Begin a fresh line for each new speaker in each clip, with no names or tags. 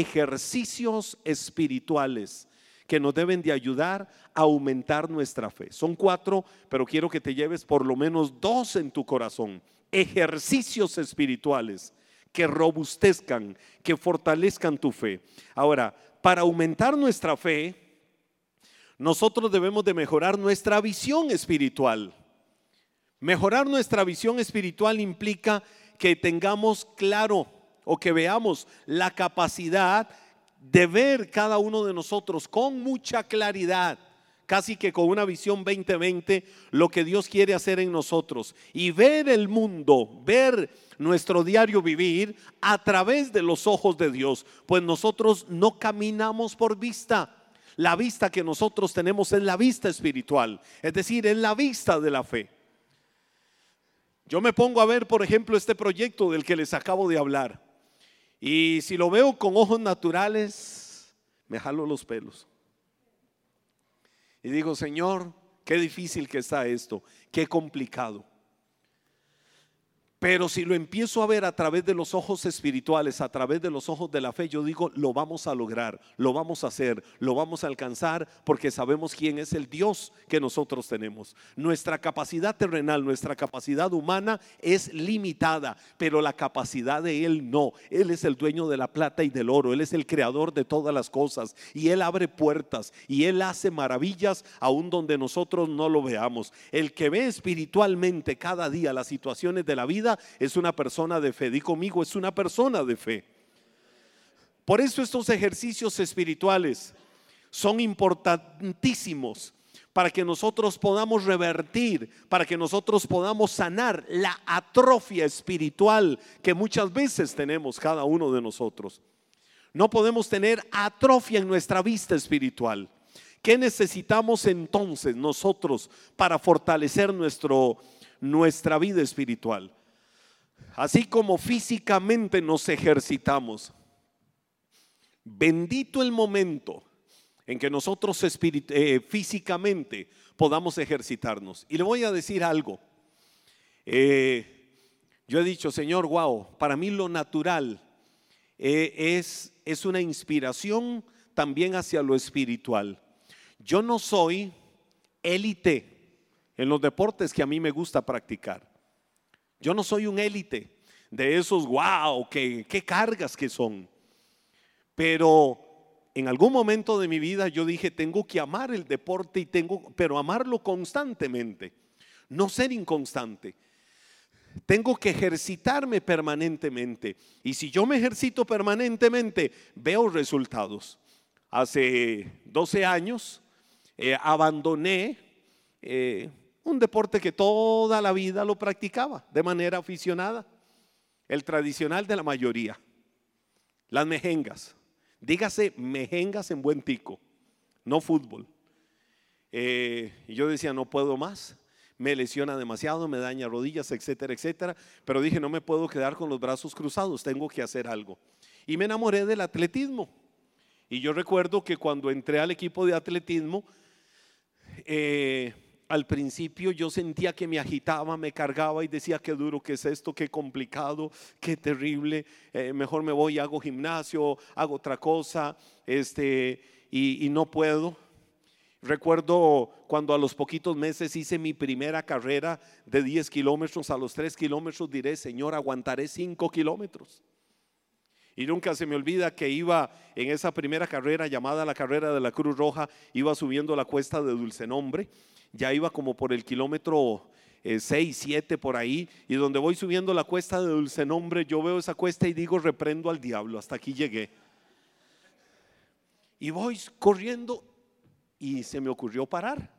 ejercicios espirituales que nos deben de ayudar a aumentar nuestra fe. Son cuatro, pero quiero que te lleves por lo menos dos en tu corazón. Ejercicios espirituales que robustezcan, que fortalezcan tu fe. Ahora, para aumentar nuestra fe, nosotros debemos de mejorar nuestra visión espiritual. Mejorar nuestra visión espiritual implica que tengamos claro o que veamos la capacidad de ver cada uno de nosotros con mucha claridad, casi que con una visión 2020, lo que Dios quiere hacer en nosotros y ver el mundo, ver nuestro diario vivir a través de los ojos de Dios, pues nosotros no caminamos por vista. La vista que nosotros tenemos es la vista espiritual, es decir, es la vista de la fe. Yo me pongo a ver, por ejemplo, este proyecto del que les acabo de hablar. Y si lo veo con ojos naturales, me jalo los pelos. Y digo, Señor, qué difícil que está esto, qué complicado. Pero si lo empiezo a ver a través de los ojos espirituales, a través de los ojos de la fe, yo digo, lo vamos a lograr, lo vamos a hacer, lo vamos a alcanzar, porque sabemos quién es el Dios que nosotros tenemos. Nuestra capacidad terrenal, nuestra capacidad humana es limitada, pero la capacidad de Él no. Él es el dueño de la plata y del oro, Él es el creador de todas las cosas, y Él abre puertas, y Él hace maravillas aún donde nosotros no lo veamos. El que ve espiritualmente cada día las situaciones de la vida, es una persona de fe. Di conmigo, es una persona de fe. Por eso estos ejercicios espirituales son importantísimos para que nosotros podamos revertir, para que nosotros podamos sanar la atrofia espiritual que muchas veces tenemos cada uno de nosotros. No podemos tener atrofia en nuestra vista espiritual. ¿Qué necesitamos entonces nosotros para fortalecer nuestro, nuestra vida espiritual? Así como físicamente nos ejercitamos. Bendito el momento en que nosotros eh, físicamente podamos ejercitarnos. Y le voy a decir algo. Eh, yo he dicho, Señor, wow, para mí lo natural eh, es, es una inspiración también hacia lo espiritual. Yo no soy élite en los deportes que a mí me gusta practicar. Yo no soy un élite de esos, wow, qué, qué cargas que son. Pero en algún momento de mi vida yo dije, tengo que amar el deporte y tengo, pero amarlo constantemente, no ser inconstante. Tengo que ejercitarme permanentemente. Y si yo me ejercito permanentemente, veo resultados. Hace 12 años eh, abandoné eh, un deporte que toda la vida lo practicaba de manera aficionada. El tradicional de la mayoría. Las mejengas. Dígase mejengas en buen tico, no fútbol. Eh, y yo decía, no puedo más. Me lesiona demasiado, me daña rodillas, etcétera, etcétera. Pero dije, no me puedo quedar con los brazos cruzados, tengo que hacer algo. Y me enamoré del atletismo. Y yo recuerdo que cuando entré al equipo de atletismo, eh, al principio yo sentía que me agitaba, me cargaba y decía qué duro que es esto, qué complicado, qué terrible. Eh, mejor me voy, hago gimnasio, hago otra cosa, este, y, no puedo. Recuerdo cuando a los poquitos meses hice mi primera carrera de 10 kilómetros, a los 3 kilómetros diré, Señor, aguantaré 5 kilómetros. Y nunca se me olvida que iba en esa primera carrera llamada la carrera de la Cruz Roja, iba subiendo la cuesta de Dulce Nombre ya iba como por el kilómetro 6, eh, 7 por ahí, y donde voy subiendo la cuesta de Dulce Nombre, yo veo esa cuesta y digo, reprendo al diablo, hasta aquí llegué. Y voy corriendo y se me ocurrió parar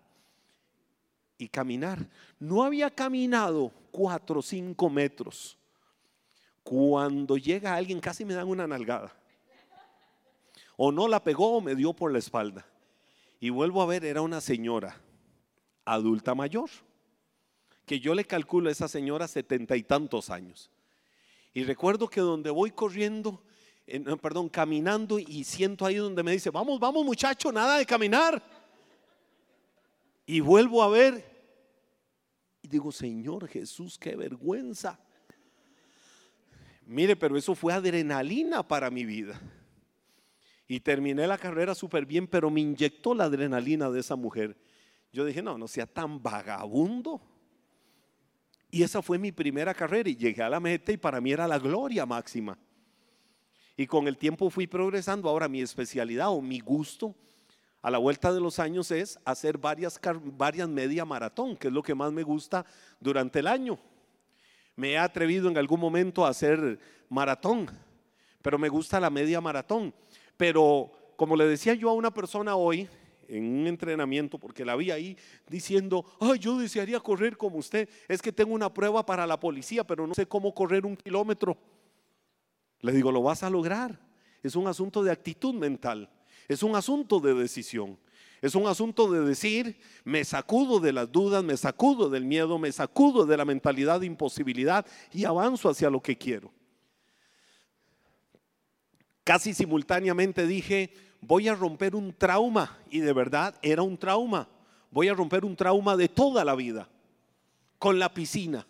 y caminar. No había caminado 4 o 5 metros. Cuando llega alguien casi me dan una nalgada. O no la pegó o me dio por la espalda. Y vuelvo a ver, era una señora adulta mayor, que yo le calculo a esa señora setenta y tantos años. Y recuerdo que donde voy corriendo, perdón, caminando y siento ahí donde me dice, vamos, vamos muchacho, nada de caminar. Y vuelvo a ver y digo, Señor Jesús, qué vergüenza. Mire, pero eso fue adrenalina para mi vida. Y terminé la carrera súper bien, pero me inyectó la adrenalina de esa mujer. Yo dije, no, no sea tan vagabundo. Y esa fue mi primera carrera y llegué a la meta y para mí era la gloria máxima. Y con el tiempo fui progresando. Ahora mi especialidad o mi gusto a la vuelta de los años es hacer varias, varias media maratón, que es lo que más me gusta durante el año. Me he atrevido en algún momento a hacer maratón, pero me gusta la media maratón. Pero como le decía yo a una persona hoy, en un entrenamiento, porque la vi ahí diciendo, ay, yo desearía correr como usted, es que tengo una prueba para la policía, pero no sé cómo correr un kilómetro. Le digo, lo vas a lograr. Es un asunto de actitud mental, es un asunto de decisión. Es un asunto de decir, me sacudo de las dudas, me sacudo del miedo, me sacudo de la mentalidad de imposibilidad y avanzo hacia lo que quiero. Casi simultáneamente dije, voy a romper un trauma y de verdad era un trauma. Voy a romper un trauma de toda la vida con la piscina.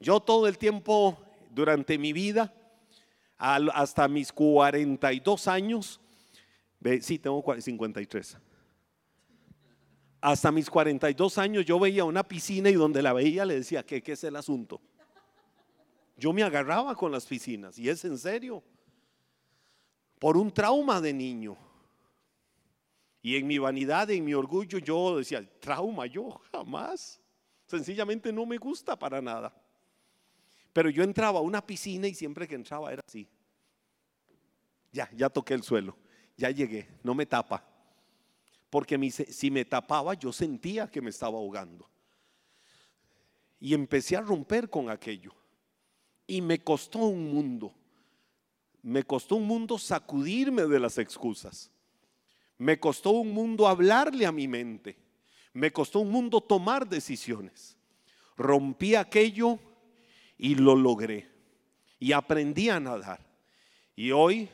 Yo todo el tiempo durante mi vida, hasta mis 42 años, sí, tengo 53. Hasta mis 42 años yo veía una piscina y donde la veía le decía, ¿qué, qué es el asunto? Yo me agarraba con las piscinas y es en serio, por un trauma de niño. Y en mi vanidad, en mi orgullo, yo decía, trauma, yo jamás. Sencillamente no me gusta para nada. Pero yo entraba a una piscina y siempre que entraba era así. Ya, ya toqué el suelo, ya llegué, no me tapa. Porque si me tapaba yo sentía que me estaba ahogando. Y empecé a romper con aquello. Y me costó un mundo. Me costó un mundo sacudirme de las excusas. Me costó un mundo hablarle a mi mente. Me costó un mundo tomar decisiones. Rompí aquello y lo logré. Y aprendí a nadar. Y hoy,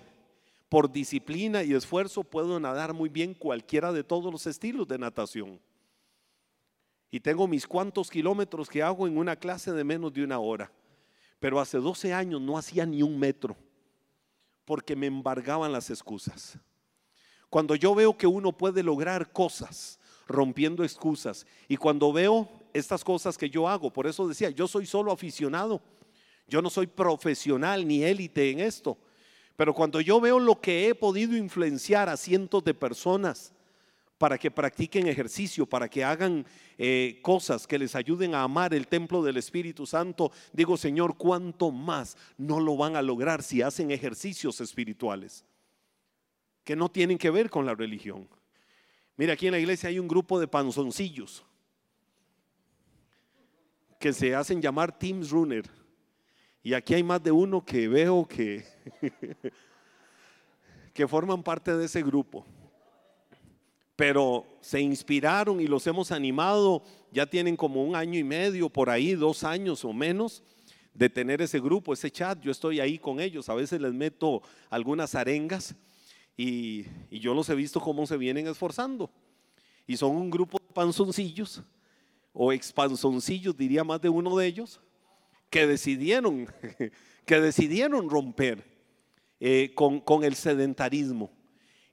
por disciplina y esfuerzo, puedo nadar muy bien cualquiera de todos los estilos de natación. Y tengo mis cuantos kilómetros que hago en una clase de menos de una hora. Pero hace 12 años no hacía ni un metro porque me embargaban las excusas. Cuando yo veo que uno puede lograr cosas rompiendo excusas y cuando veo estas cosas que yo hago, por eso decía, yo soy solo aficionado, yo no soy profesional ni élite en esto, pero cuando yo veo lo que he podido influenciar a cientos de personas para que practiquen ejercicio, para que hagan eh, cosas que les ayuden a amar el templo del Espíritu Santo, digo, Señor, ¿cuánto más no lo van a lograr si hacen ejercicios espirituales? que no tienen que ver con la religión. Mira, aquí en la iglesia hay un grupo de panzoncillos que se hacen llamar Teams Runner. Y aquí hay más de uno que veo que, que forman parte de ese grupo. Pero se inspiraron y los hemos animado, ya tienen como un año y medio, por ahí, dos años o menos, de tener ese grupo, ese chat. Yo estoy ahí con ellos, a veces les meto algunas arengas y, yo los he visto cómo se vienen esforzando. Y son un grupo de panzoncillos, o expanzoncillos, diría más de uno de ellos, que decidieron, que decidieron romper eh, con, con el sedentarismo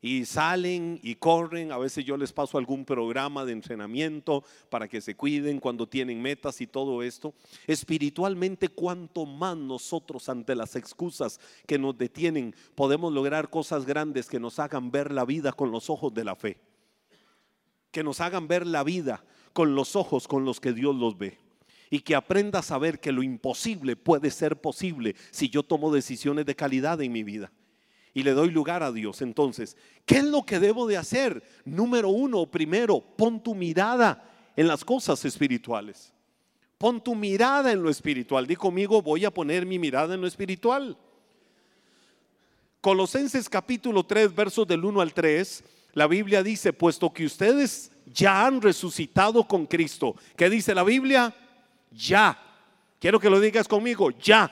y salen y corren. A veces yo les paso algún programa de entrenamiento para que se cuiden cuando tienen metas y todo esto. Espiritualmente, cuanto más nosotros ante las excusas que nos detienen podemos lograr cosas grandes que nos hagan ver la vida con los ojos de la fe. Que nos hagan ver la vida con los ojos con los que Dios los ve y que aprenda a saber que lo imposible puede ser posible si yo tomo decisiones de calidad en mi vida y le doy lugar a Dios. Entonces, ¿qué es lo que debo de hacer? Número uno, primero, pon tu mirada en las cosas espirituales. Pon tu mirada en lo espiritual. Di conmigo, voy a poner mi mirada en lo espiritual. Colosenses capítulo 3, versos del 1 al 3, la Biblia dice, puesto que ustedes ya han resucitado con Cristo. ¿Qué dice la Biblia? Ya. Quiero que lo digas conmigo, ya.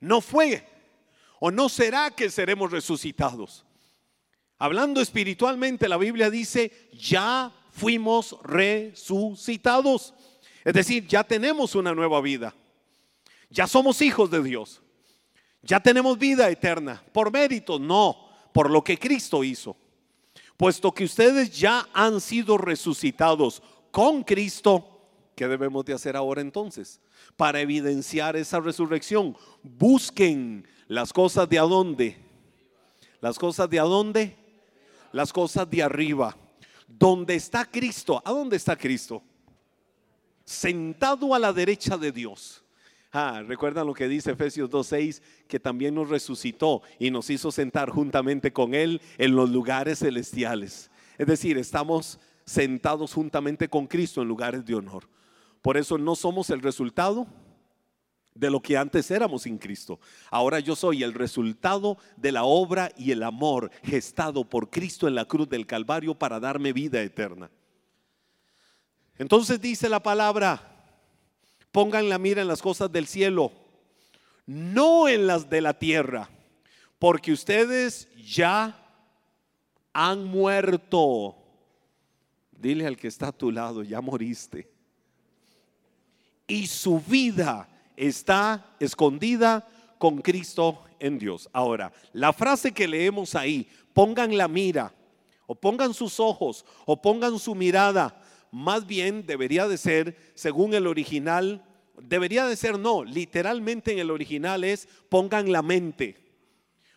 No fue ¿O no será que seremos resucitados? Hablando espiritualmente, la Biblia dice, ya fuimos resucitados. Es decir, ya tenemos una nueva vida. Ya somos hijos de Dios. Ya tenemos vida eterna. ¿Por mérito? No, por lo que Cristo hizo. Puesto que ustedes ya han sido resucitados con Cristo, ¿qué debemos de hacer ahora entonces? Para evidenciar esa resurrección, busquen las cosas de adónde. Las cosas de adónde. Las cosas de arriba. Donde está Cristo. ¿A dónde está Cristo? Sentado a la derecha de Dios. Ah, recuerdan lo que dice Efesios 2.6, que también nos resucitó y nos hizo sentar juntamente con Él en los lugares celestiales. Es decir, estamos sentados juntamente con Cristo en lugares de honor. Por eso no somos el resultado de lo que antes éramos sin Cristo. Ahora yo soy el resultado de la obra y el amor gestado por Cristo en la cruz del Calvario para darme vida eterna. Entonces dice la palabra, pongan la mira en las cosas del cielo, no en las de la tierra, porque ustedes ya han muerto. Dile al que está a tu lado, ya moriste. Y su vida está escondida con Cristo en Dios. Ahora, la frase que leemos ahí, pongan la mira, o pongan sus ojos, o pongan su mirada más bien debería de ser, según el original, debería de ser no, literalmente en el original es pongan la mente.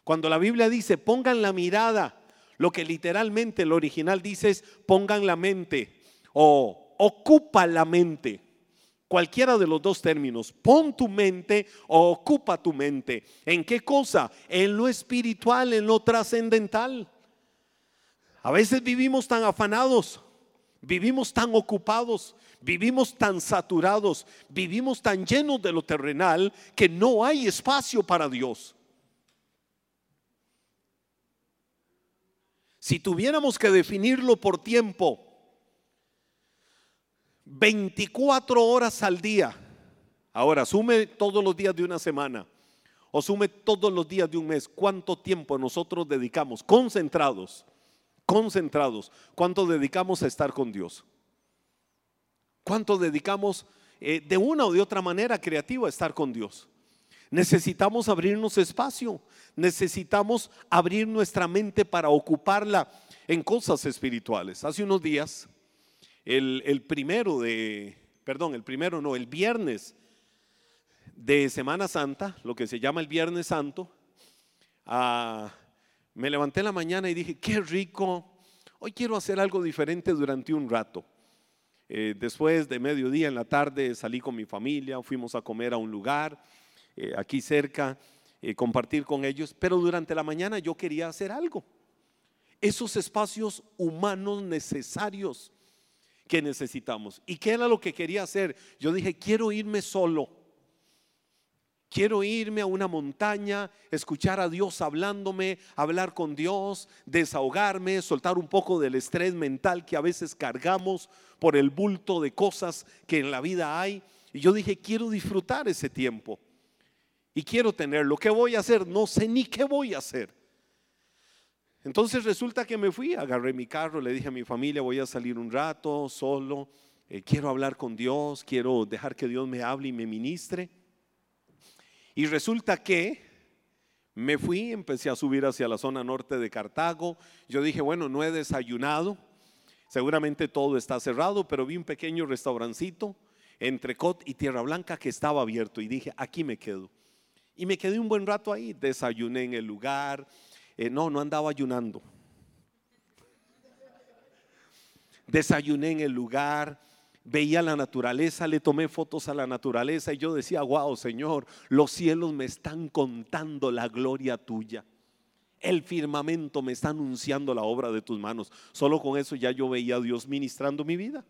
Cuando la Biblia dice pongan la mirada, lo que literalmente el original dice es pongan la mente o ocupa la mente. Cualquiera de los dos términos, pon tu mente o ocupa tu mente. ¿En qué cosa? En lo espiritual, en lo trascendental. A veces vivimos tan afanados Vivimos tan ocupados, vivimos tan saturados, vivimos tan llenos de lo terrenal que no hay espacio para Dios. Si tuviéramos que definirlo por tiempo, 24 horas al día, ahora sume todos los días de una semana o sume todos los días de un mes, ¿cuánto tiempo nosotros dedicamos concentrados concentrados, ¿cuánto dedicamos a estar con Dios? ¿Cuánto dedicamos eh, de una o de otra manera creativa a estar con Dios? Necesitamos abrirnos espacio, necesitamos abrir nuestra mente para ocuparla en cosas espirituales. Hace unos días, el, primero de, perdón, el primero no, el viernes de Semana Santa, lo que se llama el Viernes Santo, a me levanté en la mañana y dije, qué rico, hoy quiero hacer algo diferente durante un rato. Eh, después de mediodía en la tarde salí con mi familia, fuimos a comer a un lugar eh, aquí cerca, eh, compartir con ellos, pero durante la mañana yo quería hacer algo. Esos espacios humanos necesarios que necesitamos. ¿Y qué era lo que quería hacer? Yo dije, quiero irme solo Quiero irme a una montaña, escuchar a Dios hablándome, hablar con Dios, desahogarme, soltar un poco del estrés mental que a veces cargamos por el bulto de cosas que en la vida hay. Y yo dije, quiero disfrutar ese tiempo. Y quiero tenerlo. ¿Qué voy a hacer? No sé ni qué voy a hacer. Entonces resulta que me fui, agarré mi carro, le dije a mi familia, voy a salir un rato solo, eh, quiero hablar con Dios, quiero dejar que Dios me hable y me ministre. Y resulta que me fui, empecé a subir hacia la zona norte de Cartago. Yo dije, bueno, no he desayunado. Seguramente todo está cerrado, pero vi un pequeño restaurancito entre Cot y Tierra Blanca que estaba abierto y dije, aquí me quedo. Y me quedé un buen rato ahí, desayuné en el lugar. Eh, no, no andaba ayunando. Desayuné en el lugar, veía la naturaleza, le tomé fotos a la naturaleza y yo decía, wow, Señor, los cielos me están contando la gloria tuya. El firmamento me está anunciando la obra de tus manos. Solo con eso ya yo veía a Dios ministrando mi vida.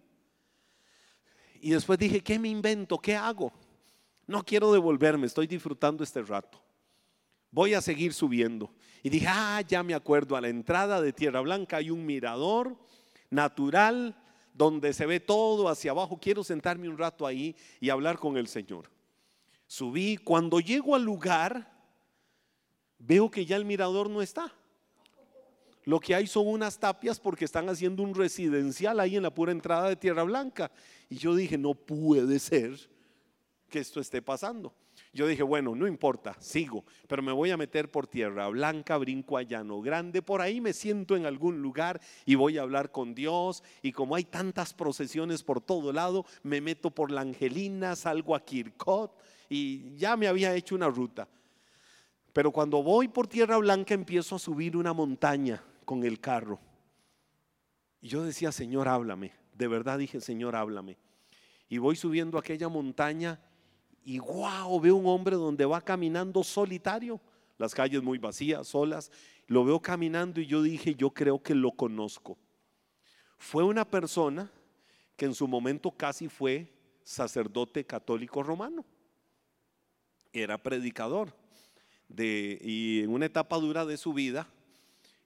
Y después dije, ¿qué me invento? ¿Qué hago? No quiero devolverme, estoy disfrutando este rato. Voy a seguir subiendo. Y dije, ah, ya me acuerdo, a la entrada de Tierra Blanca hay un mirador natural donde se ve todo hacia abajo. Quiero sentarme un rato ahí y hablar con el Señor. Subí, cuando llego al lugar, veo que ya el mirador no está. Lo que hay son unas tapias porque están haciendo un residencial ahí en la pura entrada de Tierra Blanca. Y yo dije, no puede ser que esto esté pasando. Yo dije, bueno, no importa, sigo, pero me voy a meter por tierra blanca, brinco a llano grande, por ahí me siento en algún lugar y voy a hablar con Dios. Y como hay tantas procesiones por todo lado, me meto por la Angelina, salgo a Kirkot y ya me había hecho una ruta. Pero cuando voy por tierra blanca empiezo a subir una montaña con el carro. Y yo decía, Señor, háblame. De verdad dije, Señor, háblame. Y voy subiendo aquella montaña y wow, veo un hombre donde va caminando solitario, las calles muy vacías, solas. Lo veo caminando y yo dije, yo creo que lo conozco. Fue una persona que en su momento casi fue sacerdote católico romano. Era predicador. Y en una etapa dura de su vida,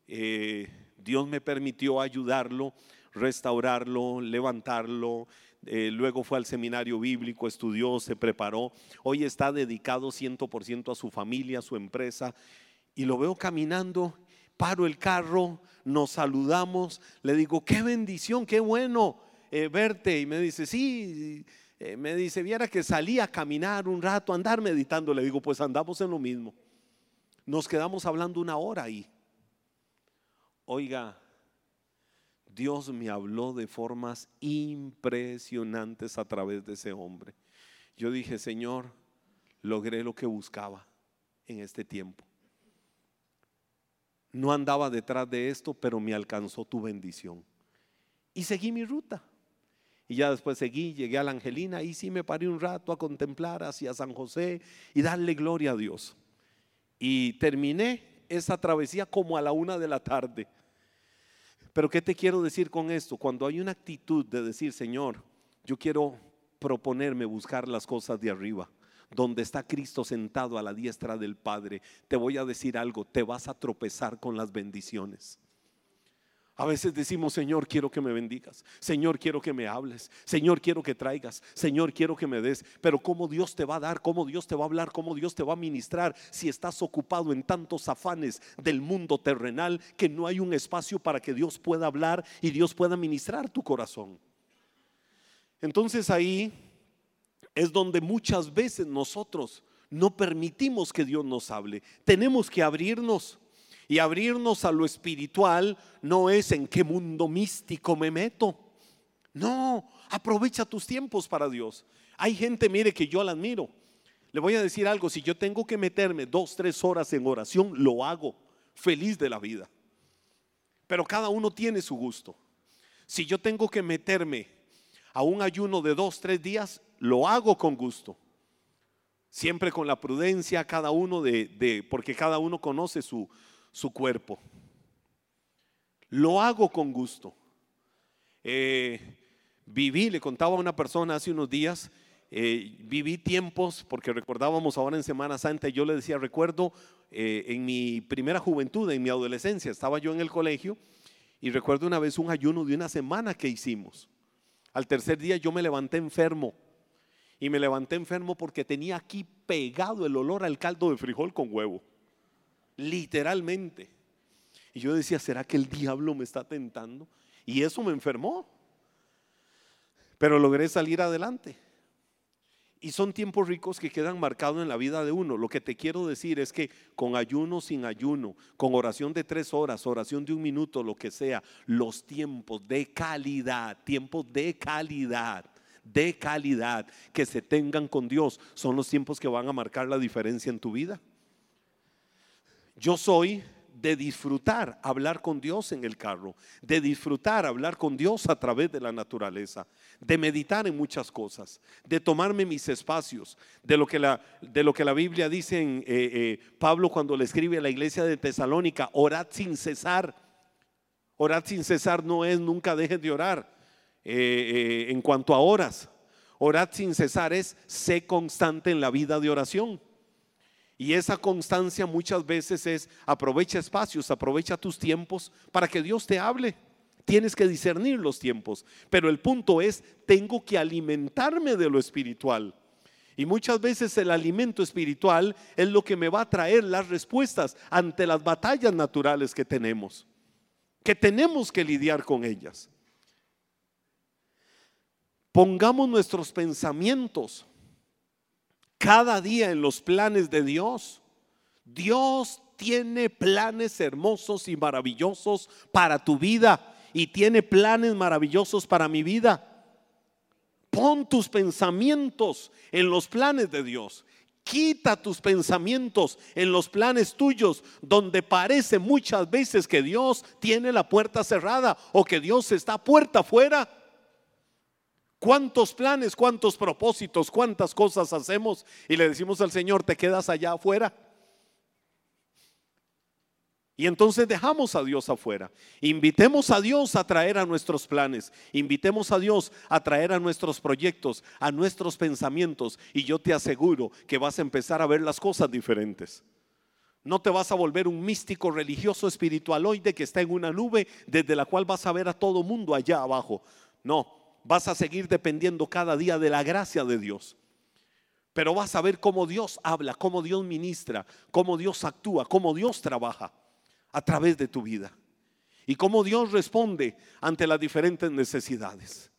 eh, Dios me permitió ayudarlo, restaurarlo, levantarlo, eh, luego fue al seminario bíblico, estudió, se preparó, hoy está dedicado 100% a su familia, a su empresa, y lo veo caminando, paro el carro, nos saludamos, le digo, qué bendición, qué bueno eh, verte, y me dice, sí, eh, me dice, viera que salí a caminar un rato, andar meditando, le digo, pues andamos en lo mismo. Nos quedamos hablando una hora ahí. Oiga, Dios me habló de formas impresionantes a través de ese hombre. Yo dije, Señor, logré lo que buscaba en este tiempo. No andaba detrás de esto, pero me alcanzó tu bendición. Y seguí mi ruta. Y ya después seguí, llegué a la Angelina y sí me paré un rato a contemplar hacia San José y darle gloria a Dios. Y terminé esa travesía como a la una de la tarde. Pero ¿qué te quiero decir con esto? Cuando hay una actitud de decir, Señor, yo quiero proponerme buscar las cosas de arriba, donde está Cristo sentado a la diestra del Padre, te voy a decir algo, te vas a tropezar con las bendiciones. A veces decimos, Señor, quiero que me bendigas. Señor, quiero que me hables. Señor, quiero que traigas. Señor, quiero que me des. Pero ¿cómo Dios te va a dar? ¿Cómo Dios te va a hablar? ¿Cómo Dios te va a ministrar si estás ocupado en tantos afanes del mundo terrenal que no hay un espacio para que Dios pueda hablar y Dios pueda ministrar tu corazón? Entonces ahí es donde muchas veces nosotros no permitimos que Dios nos hable. Tenemos que abrirnos. Y abrirnos a lo espiritual no es en qué mundo místico me meto. No, aprovecha tus tiempos para Dios. Hay gente, mire, que yo la admiro. Le voy a decir algo, si yo tengo que meterme dos, tres horas en oración, lo hago, feliz de la vida. Pero cada uno tiene su gusto. Si yo tengo que meterme a un ayuno de dos, tres días, lo hago con gusto. Siempre con la prudencia, cada uno de, porque cada uno conoce su, su cuerpo. Lo hago con gusto. Eh, viví, le contaba a una persona hace unos días, eh, viví tiempos, porque recordábamos ahora en Semana Santa, yo le decía, recuerdo eh, en mi primera juventud, en mi adolescencia, estaba yo en el colegio y recuerdo una vez un ayuno de una semana que hicimos. Al tercer día yo me levanté enfermo y me levanté enfermo porque tenía aquí pegado el olor al caldo de frijol con huevo literalmente. Y yo decía, ¿será que el diablo me está tentando? Y eso me enfermó. Pero logré salir adelante. Y son tiempos ricos que quedan marcados en la vida de uno. Lo que te quiero decir es que con ayuno, sin ayuno, con oración de tres horas, oración de un minuto, lo que sea, los tiempos de calidad, tiempos de calidad, de calidad que se tengan con Dios, son los tiempos que van a marcar la diferencia en tu vida. Yo soy de disfrutar hablar con Dios en el carro, de disfrutar hablar con Dios a través de la naturaleza, de meditar en muchas cosas, de tomarme mis espacios, de lo que la, de lo que la Biblia dice en eh, eh, Pablo cuando le escribe a la iglesia de Tesalónica, orad sin cesar. Orad sin cesar no es nunca dejen de orar eh, en cuanto a horas. Orad sin cesar es sé constante en la vida de oración. Y esa constancia muchas veces es aprovecha espacios, aprovecha tus tiempos para que Dios te hable. Tienes que discernir los tiempos. Pero el punto es, tengo que alimentarme de lo espiritual. Y muchas veces el alimento espiritual es lo que me va a traer las respuestas ante las batallas naturales que tenemos, que tenemos que lidiar con ellas. Pongamos nuestros pensamientos cada día en los planes de Dios. Dios tiene planes hermosos y maravillosos para tu vida y tiene planes maravillosos para mi vida. Pon tus pensamientos en los planes de Dios. Quita tus pensamientos en los planes tuyos, donde parece muchas veces que Dios tiene la puerta cerrada o que Dios está puerta afuera. ¿Cuántos planes, cuántos propósitos, cuántas cosas hacemos y le decimos al Señor, te quedas allá afuera? Y entonces dejamos a Dios afuera. Invitemos a Dios a traer a nuestros planes. Invitemos a Dios a traer a nuestros proyectos, a nuestros pensamientos. Y yo te aseguro que vas a empezar a ver las cosas diferentes. No te vas a volver un místico religioso espiritualoide que está en una nube desde la cual vas a ver a todo mundo allá abajo. No, vas a seguir dependiendo cada día de la gracia de Dios. Pero vas a ver cómo Dios habla, cómo Dios ministra, cómo Dios actúa, cómo Dios trabaja a través de tu vida. Y cómo Dios responde ante las diferentes necesidades.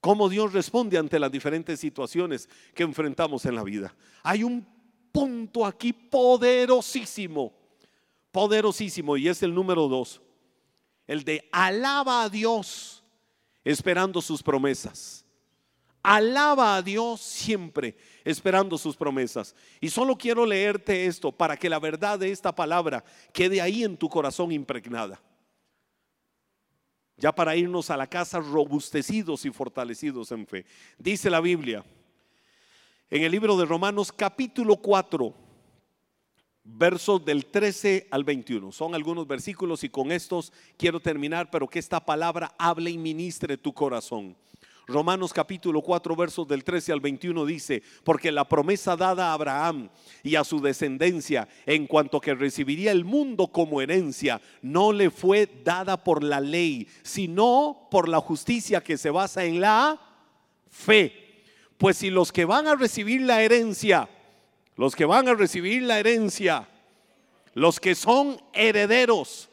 Cómo Dios responde ante las diferentes situaciones que enfrentamos en la vida. Hay un punto aquí poderosísimo, poderosísimo, y es el número dos. El de alaba a Dios esperando sus promesas. Alaba a Dios siempre esperando sus promesas. Y solo quiero leerte esto para que la verdad de esta palabra quede ahí en tu corazón impregnada. Ya para irnos a la casa robustecidos y fortalecidos en fe. Dice la Biblia en el libro de Romanos capítulo 4, versos del 13 al 21. Son algunos versículos y con estos quiero terminar, pero que esta palabra hable y ministre tu corazón. Romanos capítulo 4 versos del 13 al 21 dice, porque la promesa dada a Abraham y a su descendencia en cuanto que recibiría el mundo como herencia, no le fue dada por la ley, sino por la justicia que se basa en la fe. Pues si los que van a recibir la herencia, los que van a recibir la herencia, los que son herederos,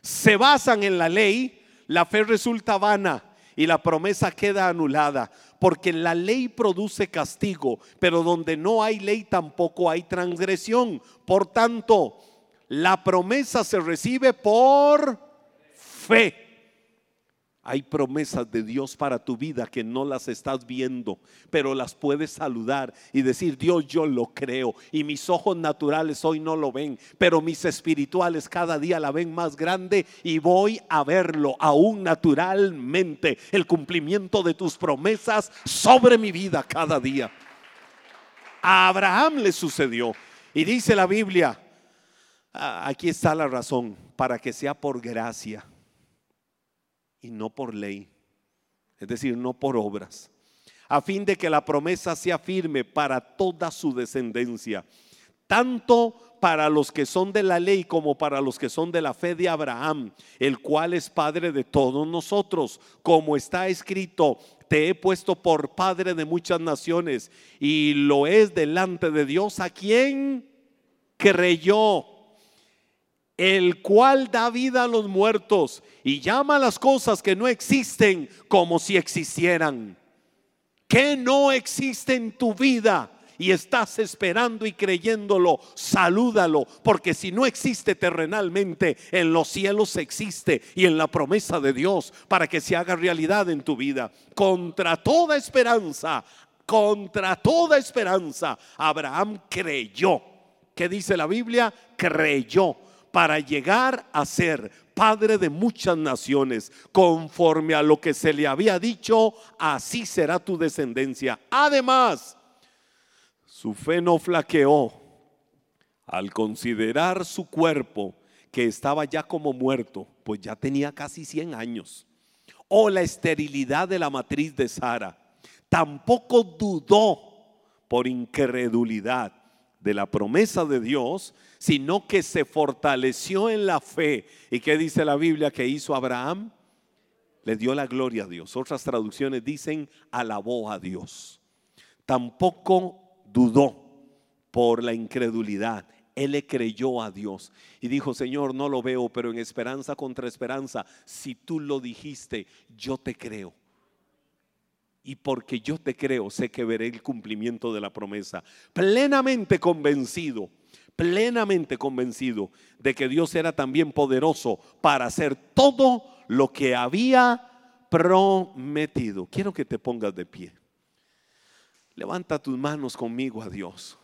se basan en la ley, la fe resulta vana y la promesa queda anulada, porque la ley produce castigo, pero donde no hay ley tampoco hay transgresión. Por tanto, la promesa se recibe por fe. Hay promesas de Dios para tu vida que no las estás viendo, pero las puedes saludar y decir, Dios, yo lo creo. Y mis ojos naturales hoy no lo ven, pero mis espirituales cada día la ven más grande y voy a verlo aún naturalmente. El cumplimiento de tus promesas sobre mi vida cada día. A Abraham le sucedió. Y dice la Biblia, ah, aquí está la razón, para que sea por gracia y no por ley, es decir, no por obras, a fin de que la promesa sea firme para toda su descendencia, tanto para los que son de la ley como para los que son de la fe de Abraham, el cual es Padre de todos nosotros, como está escrito, te he puesto por Padre de muchas naciones y lo es delante de Dios a quien creyó el cual da vida a los muertos y llama a las cosas que no existen como si existieran. Que no existe en tu vida y estás esperando y creyéndolo, salúdalo, porque si no existe terrenalmente, en los cielos existe y en la promesa de Dios para que se haga realidad en tu vida. Contra toda esperanza, contra toda esperanza, Abraham creyó. ¿Qué dice la Biblia? Creyó para llegar a ser padre de muchas naciones, conforme a lo que se le había dicho, así será tu descendencia. Además, su fe no flaqueó al considerar su cuerpo que estaba ya como muerto, pues ya tenía casi 100 años, o la esterilidad de la matriz de Sara. Tampoco dudó por incredulidad de la promesa de Dios, sino que se fortaleció en la fe. ¿Y qué dice la Biblia que hizo Abraham? Le dio la gloria a Dios. Otras traducciones dicen, alabó a Dios. Tampoco dudó por la incredulidad. Él le creyó a Dios y dijo, Señor, no lo veo, pero en esperanza contra esperanza, si tú lo dijiste, yo te creo. Y porque yo te creo, sé que veré el cumplimiento de la promesa. Plenamente convencido, plenamente convencido de que Dios era también poderoso para hacer todo lo que había prometido. Quiero que te pongas de pie. Levanta tus manos conmigo a Dios.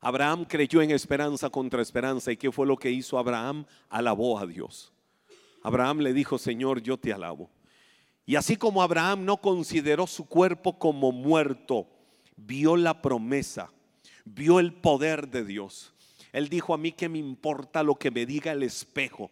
Abraham creyó en esperanza contra esperanza. ¿Y qué fue lo que hizo Abraham? Alabó a Dios. Abraham le dijo, Señor, yo te alabo. Y así como Abraham no consideró su cuerpo como muerto, vio la promesa, vio el poder de Dios. Él dijo, a mí que me importa lo que me diga el espejo.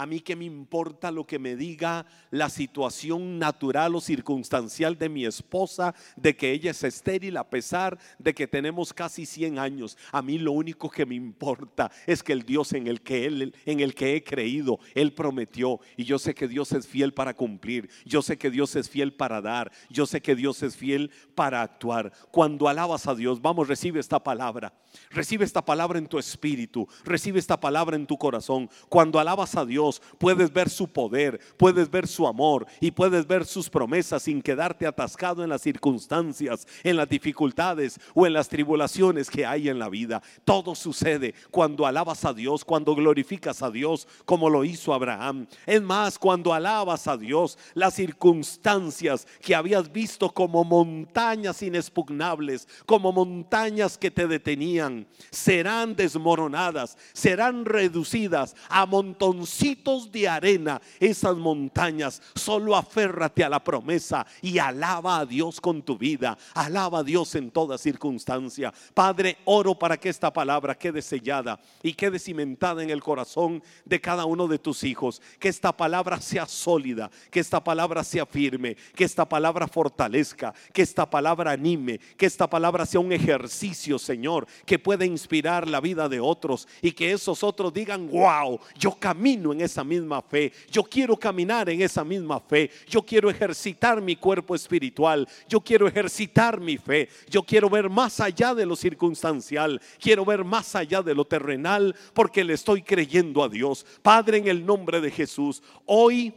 A mí que me importa lo que me diga la situación natural o circunstancial de mi esposa, de que ella es estéril a pesar de que tenemos casi 100 años. A mí lo único que me importa es que el Dios en el que él en el que he creído, él prometió y yo sé que Dios es fiel para cumplir. Yo sé que Dios es fiel para dar. Yo sé que Dios es fiel para actuar. Cuando alabas a Dios, vamos, recibe esta palabra. Recibe esta palabra en tu espíritu, recibe esta palabra en tu corazón. Cuando alabas a Dios, puedes ver su poder, puedes ver su amor y puedes ver sus promesas sin quedarte atascado en las circunstancias, en las dificultades o en las tribulaciones que hay en la vida. Todo sucede cuando alabas a Dios, cuando glorificas a Dios, como lo hizo Abraham. Es más, cuando alabas a Dios, las circunstancias que habías visto como montañas inexpugnables, como montañas que te detenían, serán desmoronadas, serán reducidas a montoncitos de arena esas montañas. Solo aférrate a la promesa y alaba a Dios con tu vida. Alaba a Dios en toda circunstancia. Padre, oro para que esta palabra quede sellada y quede cimentada en el corazón de cada uno de tus hijos. Que esta palabra sea sólida, que esta palabra sea firme, que esta palabra fortalezca, que esta palabra anime, que esta palabra sea un ejercicio, Señor, que pueda inspirar la vida de otros y que esos otros digan, wow, yo camino esa misma fe. Yo quiero caminar en esa misma fe. Yo quiero ejercitar mi cuerpo espiritual. Yo quiero ejercitar mi fe. Yo quiero ver más allá de lo circunstancial. Quiero ver más allá de lo terrenal porque le estoy creyendo a Dios. Padre, en el nombre de Jesús, hoy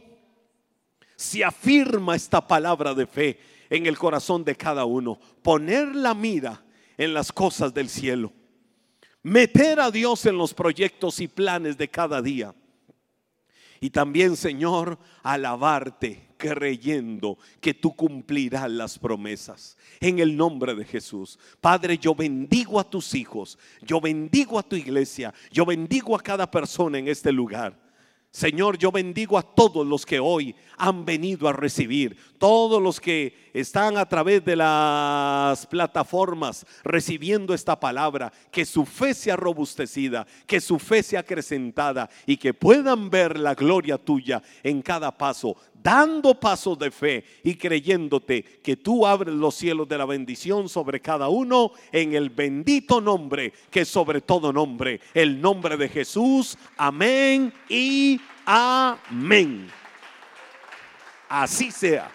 se afirma esta palabra de fe en el corazón de cada uno. Poner la mira en las cosas del cielo. Meter a Dios en los proyectos y planes de cada día y también, Señor, alabarte creyendo que tú cumplirás las promesas. En el nombre de Jesús. Padre, yo bendigo a tus hijos, yo bendigo a tu iglesia, yo bendigo a cada persona en este lugar. Señor, yo bendigo a todos los que hoy han venido a recibir, todos los que están a través de las plataformas recibiendo esta palabra, que su fe sea robustecida, que su fe sea acrecentada y que puedan ver la gloria tuya en cada paso, dando pasos de fe y creyéndote que tú abres los cielos de la bendición sobre cada uno en el bendito nombre que sobre todo nombre, el nombre de Jesús. Amén y amén. Así sea.